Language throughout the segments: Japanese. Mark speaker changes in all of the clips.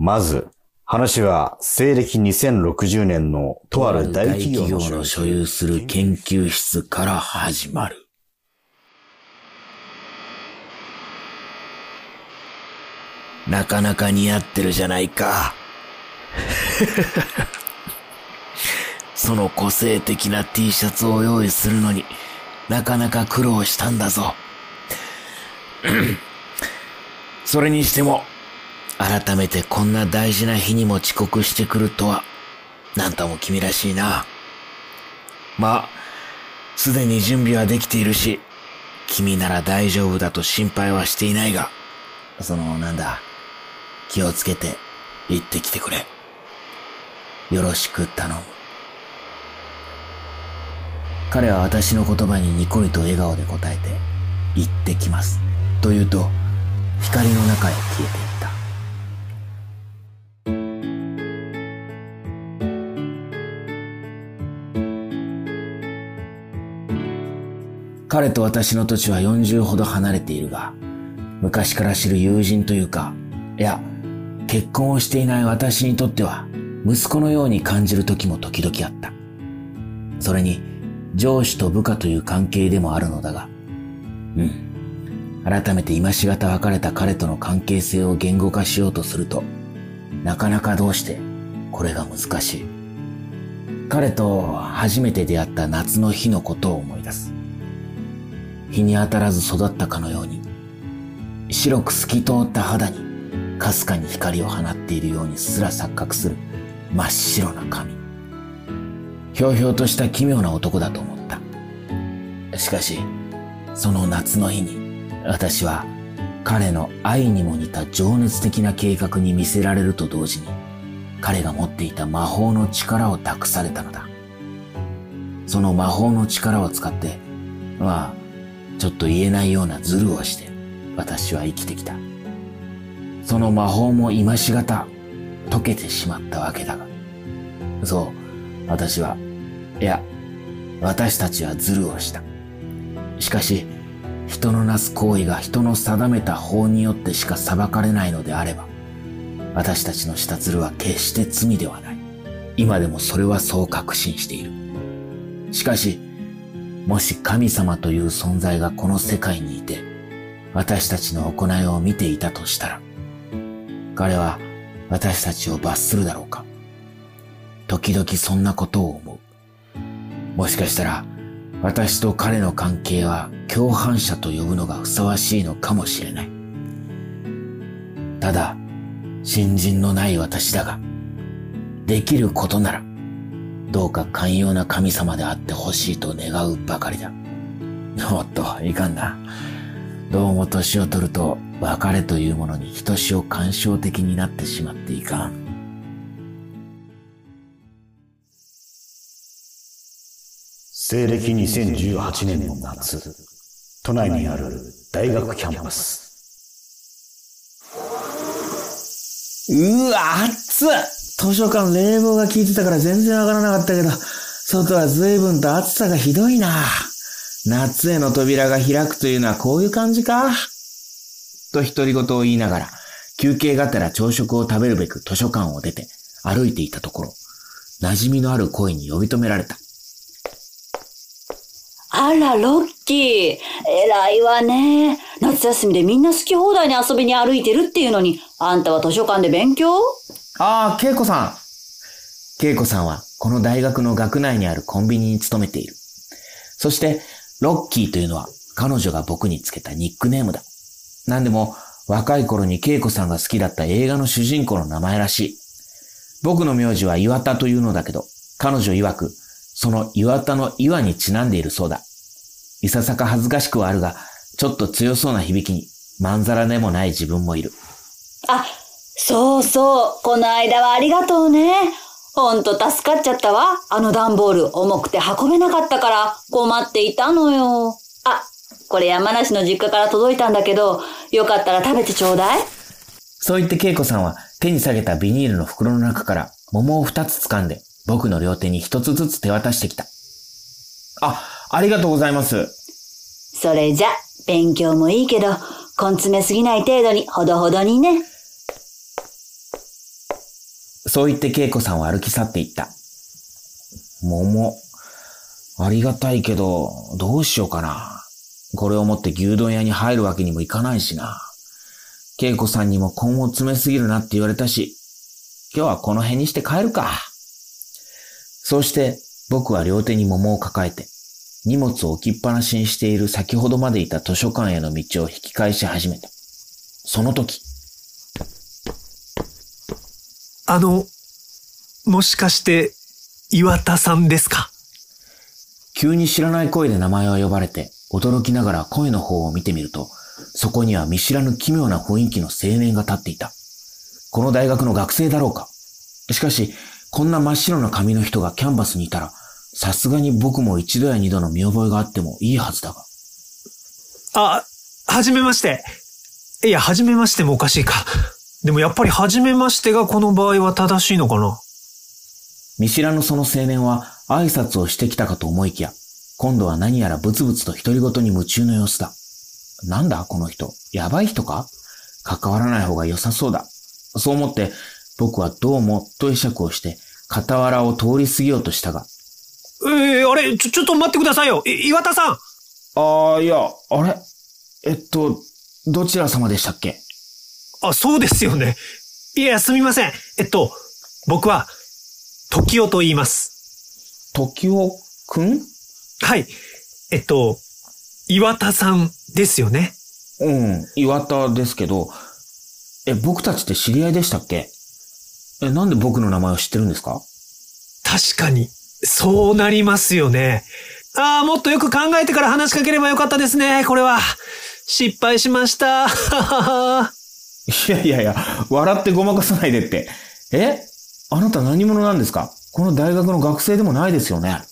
Speaker 1: まず、話は西暦2060年のとある大企業の
Speaker 2: 所有する研究室から始まる。なかなか似合ってるじゃないか。その個性的な T シャツを用意するのになかなか苦労したんだぞ。それにしても、改めてこんな大事な日にも遅刻してくるとは、なんとも君らしいな。まあ、すでに準備はできているし、君なら大丈夫だと心配はしていないが、その、なんだ、気をつけて行ってきてくれ。よろしく頼む。彼は私の言葉にニコリと笑顔で答えて、行ってきます。と言うと、光の中へ消えて彼と私の土地は40ほど離れているが、昔から知る友人というか、いや、結婚をしていない私にとっては、息子のように感じる時も時々あった。それに、上司と部下という関係でもあるのだが、うん。改めて今しがた別れた彼との関係性を言語化しようとすると、なかなかどうしてこれが難しい。彼と初めて出会った夏の日のことを思い出す。日に当たらず育ったかのように、白く透き通った肌にかすかに光を放っているようにすら錯覚する真っ白な髪。ひょうひょうとした奇妙な男だと思った。しかし、その夏の日に、私は彼の愛にも似た情熱的な計画に見せられると同時に、彼が持っていた魔法の力を託されたのだ。その魔法の力を使って、まあ、ちょっと言えないようなズルをして、私は生きてきた。その魔法も今しがた解けてしまったわけだが。そう、私は、いや、私たちはズルをした。しかし、人のなす行為が人の定めた法によってしか裁かれないのであれば、私たちのしたズルは決して罪ではない。今でもそれはそう確信している。しかし、もし神様という存在がこの世界にいて、私たちの行いを見ていたとしたら、彼は私たちを罰するだろうか。時々そんなことを思う。もしかしたら、私と彼の関係は共犯者と呼ぶのがふさわしいのかもしれない。ただ、新人のない私だが、できることなら、どうか寛容な神様であってほしいと願うばかりだ。おっと、いかんな。どうも年を取ると別れというものにひとしお感傷的になってしまっていかん。
Speaker 1: 西暦2018年の夏、都内にある大学キャンパス。
Speaker 2: うわ、暑っ図書館冷房が効いてたから全然わからなかったけど、外は随分と暑さがひどいな。夏への扉が開くというのはこういう感じかと独り言を言いながら、休憩がてら朝食を食べるべく図書館を出て歩いていたところ、馴染みのある声に呼び止められた。
Speaker 3: あら、ロッキー。偉いわね。夏休みでみんな好き放題に遊びに歩いてるっていうのに、あんたは図書館で勉強？
Speaker 2: ああ、恵子さん。恵子さんは、この大学の学内にあるコンビニに勤めている。そして、ロッキーというのは、彼女が僕につけたニックネームだ。なんでも、若い頃に恵子さんが好きだった映画の主人公の名前らしい。僕の名字は岩田というのだけど、彼女曰く、その岩田の岩にちなんでいるそうだ。いささか恥ずかしくはあるが、ちょっと強そうな響きに、まんざらでもない自分もいる。
Speaker 3: あ、そうそう。この間はありがとうね。ほんと助かっちゃったわ。あの段ボール重くて運べなかったから困っていたのよ。あ、これ山梨の実家から届いたんだけど、よかったら食べてちょうだい。
Speaker 2: そう言って恵子さんは手に下げたビニールの袋の中から桃を二つ掴んで僕の両手に一つずつ手渡してきた。あ、ありがとうございます。
Speaker 3: それじゃ、勉強もいいけど、根詰めすぎない程度にほどほどにね。
Speaker 2: そう言って恵子さんは歩き去っていった。桃。ありがたいけど、どうしようかな。これを持って牛丼屋に入るわけにもいかないしな。恵子さんにも根を詰めすぎるなって言われたし、今日はこの辺にして帰るか。そうして僕は両手に桃を抱えて、荷物を置きっぱなしにしている先ほどまでいた図書館への道を引き返し始めた。その時、
Speaker 4: あの、もしかして、岩田さんですか？
Speaker 2: 急に知らない声で名前を呼ばれて、驚きながら声の方を見てみると、そこには見知らぬ奇妙な雰囲気の青年が立っていた。この大学の学生だろうか？しかし、こんな真っ白な髪の人がキャンバスにいたら、さすがに僕も一度や二度の見覚えがあってもいいはずだが。
Speaker 4: あ、はじめまして。いや、はじめましてもおかしいか。でもやっぱりはじめましてがこの場合は正しいのかな？
Speaker 2: 見知らぬその青年は挨拶をしてきたかと思いきや、今度は何やらブツブツと独り言に夢中の様子だ。なんだこの人？やばい人か？関わらない方が良さそうだ。そう思って、僕はどうもと会釈をして、傍らを通り過ぎようとしたが。
Speaker 4: えー、あれ、ちょ、ちょっと待ってくださいよ。い岩田さん
Speaker 2: ああ、いや、あれ？えっと、どちら様でしたっけ？
Speaker 4: あ、そうですよね。いや、すみません。えっと、僕は、時代と言います。
Speaker 2: 時雄くん？
Speaker 4: はい。えっと、岩田さんですよね。
Speaker 2: うん、岩田ですけど、え、僕たちって知り合いでしたっけ？え、なんで僕の名前を知ってるんですか？
Speaker 4: 確かに、そうなりますよね。ああ、もっとよく考えてから話しかければよかったですね、これは。失敗しました。
Speaker 2: いやいやいや、笑ってごまかさないでって。え？あなた何者なんですか？この大学の学生でもないですよね。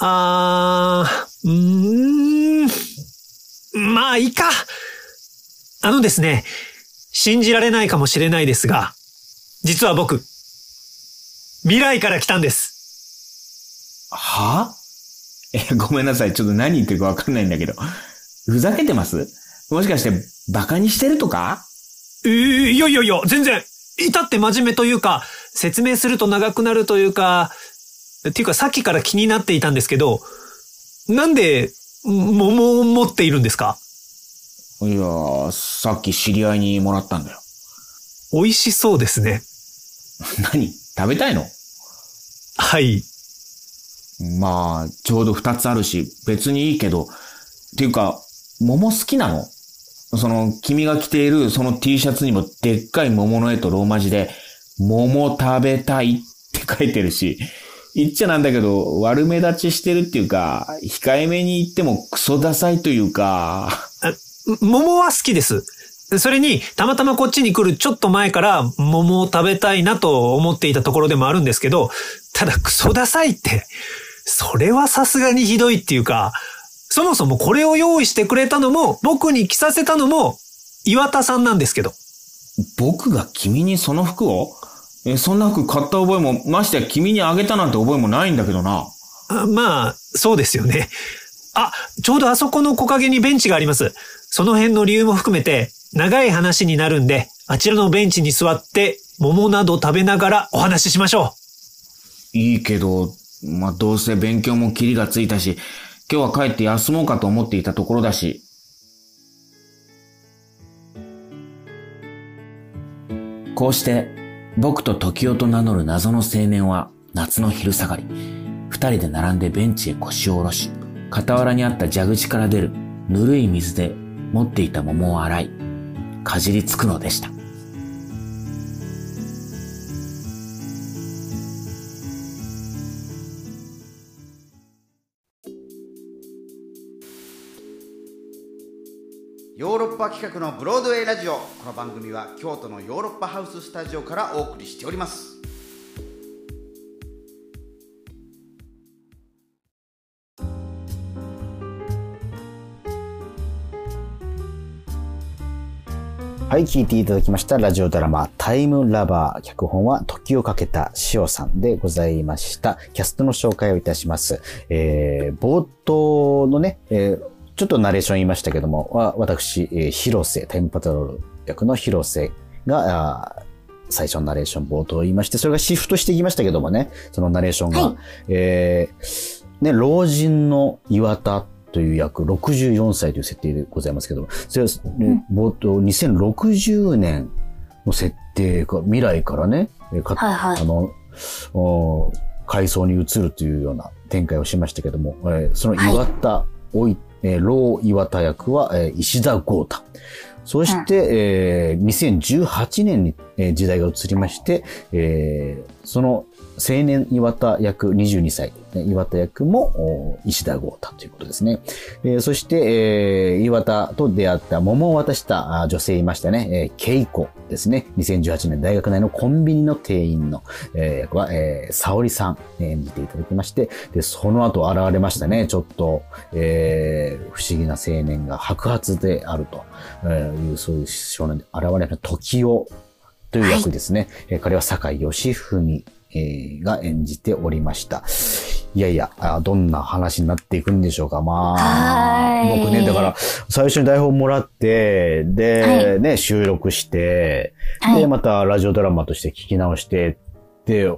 Speaker 4: あー、うーん。まあ、いいか。あのですね、信じられないかもしれないですが、実は僕、未来から来たんです。
Speaker 2: は？え、ごめんなさい。ちょっと何言ってるかわかんないんだけど。ふざけてます？もしかして、バカにしてるとか？
Speaker 4: えー、いやいやいや、全然、至って真面目というか、説明すると長くなるというか、っていうかさっきから気になっていたんですけど、なんで、桃を持っているんですか？
Speaker 2: いやー、さっき知り合いにもらったんだよ。
Speaker 4: 美味しそうですね。
Speaker 2: 何？食べたいの？
Speaker 4: はい。
Speaker 2: まあ、ちょうど二つあるし、別にいいけど、っていうか、桃好きなの？その、君が着ているその T シャツにもでっかい桃の絵とローマ字で、桃食べたいって書いてるし、言っちゃなんだけど、悪目立ちしてるっていうか、控えめに言ってもクソダサいというか、
Speaker 4: 桃は好きです。それに、たまたまこっちに来るちょっと前から桃を食べたいなと思っていたところでもあるんですけど、ただクソダサいって、それはさすがにひどいっていうか、そもそもこれを用意してくれたのも、僕に着させたのも、岩田さんなんですけど。
Speaker 2: 僕が君にその服を？え、そんな服買った覚えも、ましてや君にあげたなんて覚えもないんだけどな。
Speaker 4: あまあ、そうですよね。あ、ちょうどあそこの木陰にベンチがあります。その辺の理由も含めて、長い話になるんで、あちらのベンチに座って、桃など食べながらお話ししましょ
Speaker 2: いいけど、まあ、どうせ勉強もキリがついたし、今日は帰って休もうかと思っていたところだし。こうして、僕と時代と名乗る謎の青年は夏の昼下がり、二人で並んでベンチへ腰を下ろし、傍らにあった蛇口から出るぬるい水で持っていた桃を洗い、かじりつくのでした。
Speaker 5: 企画のブロードウェイラジオこの番組は京都のヨーロッパハウススタジオからお送りしております
Speaker 1: はい、聞いていただきましたラジオドラマタイムラバー。脚本は時をかけた塩さんでございました。キャストの紹介をいたします。えー、冒頭のね、えーちょっとナレーション言いましたけども、わ私、えー広瀬、タイムパトロール役の広瀬が、最初のナレーション冒頭言いまして、それがシフトしていきましたけどもね、そのナレーションが。
Speaker 6: はい。
Speaker 1: えーね、老人の岩田という役、64歳という設定でございますけども、それは、ね冒頭、2060年の設定が、未来からね、えーか
Speaker 6: はいはい。
Speaker 1: あの、お階層に移るというような展開をしましたけども、えーその岩田、おいえー老岩田役は、えー石田豪太。そして、えー2018年に、え時代が移りまして、えその青年岩田役22歳、岩田役も石田豪太ということですね。えそして、え岩田と出会った桃を渡した女性いましたね、えー、ケイコですね。2018年大学内のコンビニの店員の、え役は、えー、沙織さん、演じていただきまして、で、その後現れましたね、ちょっと、えー不思議な青年が白髪であるという、そういう少年で現れた時代という役ですね。えー彼は酒井義文、えーが演じておりました。いやいや、あどんな話になっていくんでしょうか。まあ、
Speaker 6: はい
Speaker 1: 僕ね、だから、最初に台本もらって、で、ね、収録して、で、
Speaker 6: はい。
Speaker 1: またラジオドラマとして聞き直して、で、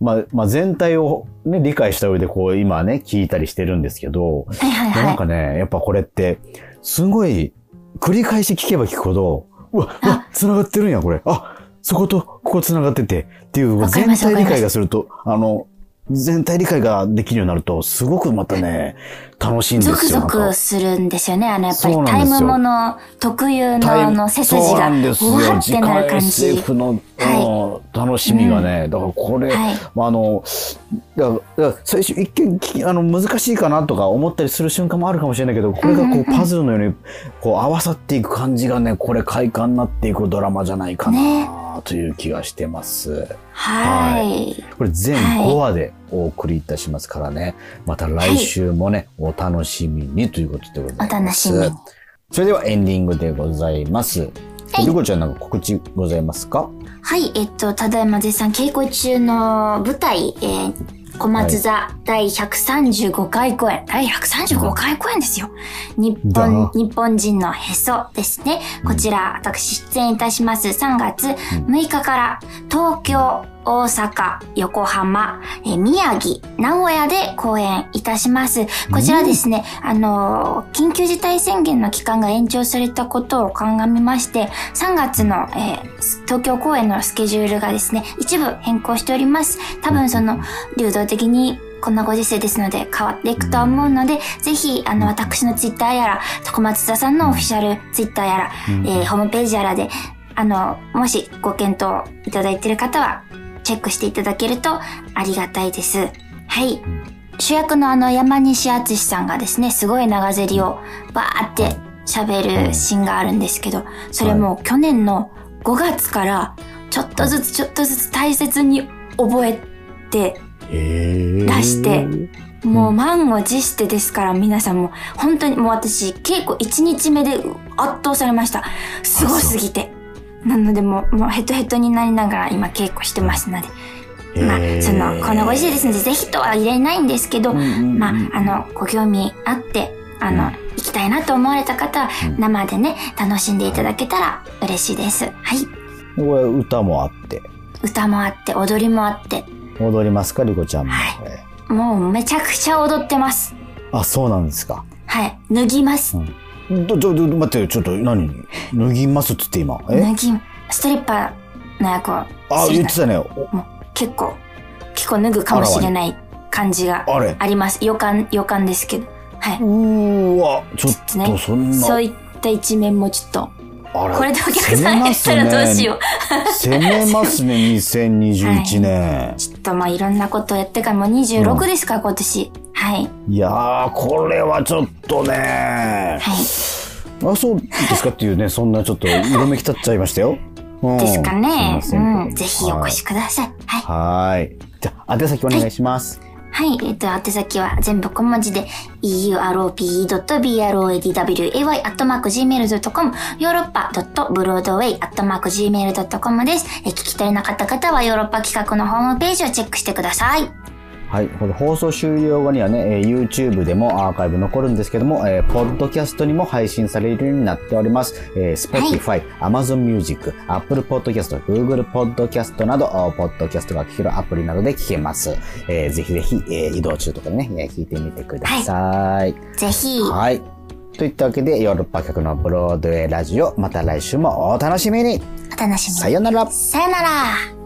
Speaker 1: まあ、まあ、全体をね、理解した上で、こう、今ね、聞いたりしてるんですけど、
Speaker 6: はいはいはい。
Speaker 1: んかね、やっぱこれって、すごい、繰り返し聞けば聞くほど、うわ、うわ、繋がってるんや、これ。あ、そこと、ここ繋がってて、っていう、全体理解がすると、あの、全体理解ができるようになると、すごくまたね、楽しいんですよ。
Speaker 6: ゾクゾクするんですよね。あの、やっぱりタイムもの特有のあの背筋が、
Speaker 1: んですよ。
Speaker 6: うわっ
Speaker 1: 次
Speaker 6: てな
Speaker 1: 回
Speaker 6: る感じ。
Speaker 1: SF の、うん楽しみがね、だからこれ、
Speaker 6: はい
Speaker 1: まあ、あの、最初一見あの難しいかなとか思ったりする瞬間もあるかもしれないけど、これがこうパズルのようにこう合わさっていく感じがね、これ快感になっていくドラマじゃないかなという気がしてます。
Speaker 6: はい。
Speaker 1: これ全
Speaker 6: はい
Speaker 1: 5話でお送りいたしますからね、また来週もね、お楽しみにということでございます。
Speaker 6: お楽しみに
Speaker 1: それではエンディングでございます。
Speaker 6: はい
Speaker 1: りこちゃんなんか告知ございますか？
Speaker 6: はい、えっと、ただいま絶賛稽古中の舞台、えー小松座第135回公演、第135回公演ですよ。日
Speaker 1: だ
Speaker 6: 本、日本人のへそですね。こちら、私出演いたします3月6日から東京、大阪、横浜、えー宮城、名古屋で公演いたします。こちらですね、あのー緊急事態宣言の期間が延長されたことを鑑みまして、3月の、えー東京公演のスケジュールがですね、一部変更しております。多分その、流動的にこんなご時世ですので変わっていくとは思うので、ぜひ、あの、私のツイッターやら、小松田さんのオフィシャルツイッターやら、えーホームページやらで、あの、もしご検討いただいている方は、チェックしていただけるとありがたいです。はい。主役のあの山西敦さんがですね、すごい長ゼリをバーって喋るシーンがあるんですけど、それも去年の5月からちょっとずつちょっとずつ大切に覚えて
Speaker 1: 出
Speaker 6: 出してもう満を持してですから皆さんも本当にもう私稽古1日目で圧倒されました。すごすぎて。なのでもうもうヘトヘトになりながら今稽古してますので。まあ、その、このご時世ですので、ぜひとは入れないんですけど、まあ、あの、ご興味あって、あの、行きたいなと思われた方は、生でね、楽しんでいただけたら嬉しいです。はい。
Speaker 1: これ歌もあって。
Speaker 6: 歌もあって、踊りもあって、
Speaker 1: 踊りますか、りこちゃんも。
Speaker 6: はいもうめちゃくちゃ踊ってます。
Speaker 1: あ、そうなんですか。
Speaker 6: はい。脱ぎます。
Speaker 1: ど、ど、ど、待って、ちょっと、何脱ぎますっつって今。え？
Speaker 6: 脱ぎ、ストリッパーの役を
Speaker 1: あ、言ってたね。お
Speaker 6: もう結構、結構脱ぐかもしれない感じが
Speaker 1: あ
Speaker 6: ります。予感、予感ですけど。は
Speaker 1: うーわ、ちょっ
Speaker 6: い。ね
Speaker 1: と、そんな。
Speaker 6: そういった一面もちょっと、
Speaker 1: あら
Speaker 6: これでお客さん減ったらどうしよう。
Speaker 1: 攻めますね、2021 年。
Speaker 6: ちょっとまあいろんなことをやってからもう26ですから、今年。はい。
Speaker 1: いやー、これはちょっとね。
Speaker 6: はい。
Speaker 1: あ、そうですかっていうね、そんなちょっと色めき立っちゃいましたよ。うん
Speaker 6: ですかね。うん。ぜひお越しください。はい。
Speaker 1: はい。はい。じゃあ、宛先お願いします。
Speaker 6: はい。えっと、宛先は全部小文字で、europe.broadway.gmail.com、ヨーロッパ .broadway.gmail.com です。え、聞き取りの方々はヨーロッパ企画のホームページをチェックしてください。
Speaker 1: はい。この放送終了後にはね、えー YouTube でもアーカイブ残るんですけども、えー、ポッドキャストにも配信されるようになっております。えー Spotify、Amazon Music、Apple Podcast、Google Podcast など、あポッドキャストが聞けるアプリなどで聞けます。えーぜひぜひ、えー移動中とかにね、えー聞いてみてください。
Speaker 6: ぜひ、
Speaker 1: はい。といったわけで、ヨーロッパ客のブロードウェイラジオ、また来週もお楽しみに
Speaker 6: お楽しみに。
Speaker 1: さよなら
Speaker 6: さよなら。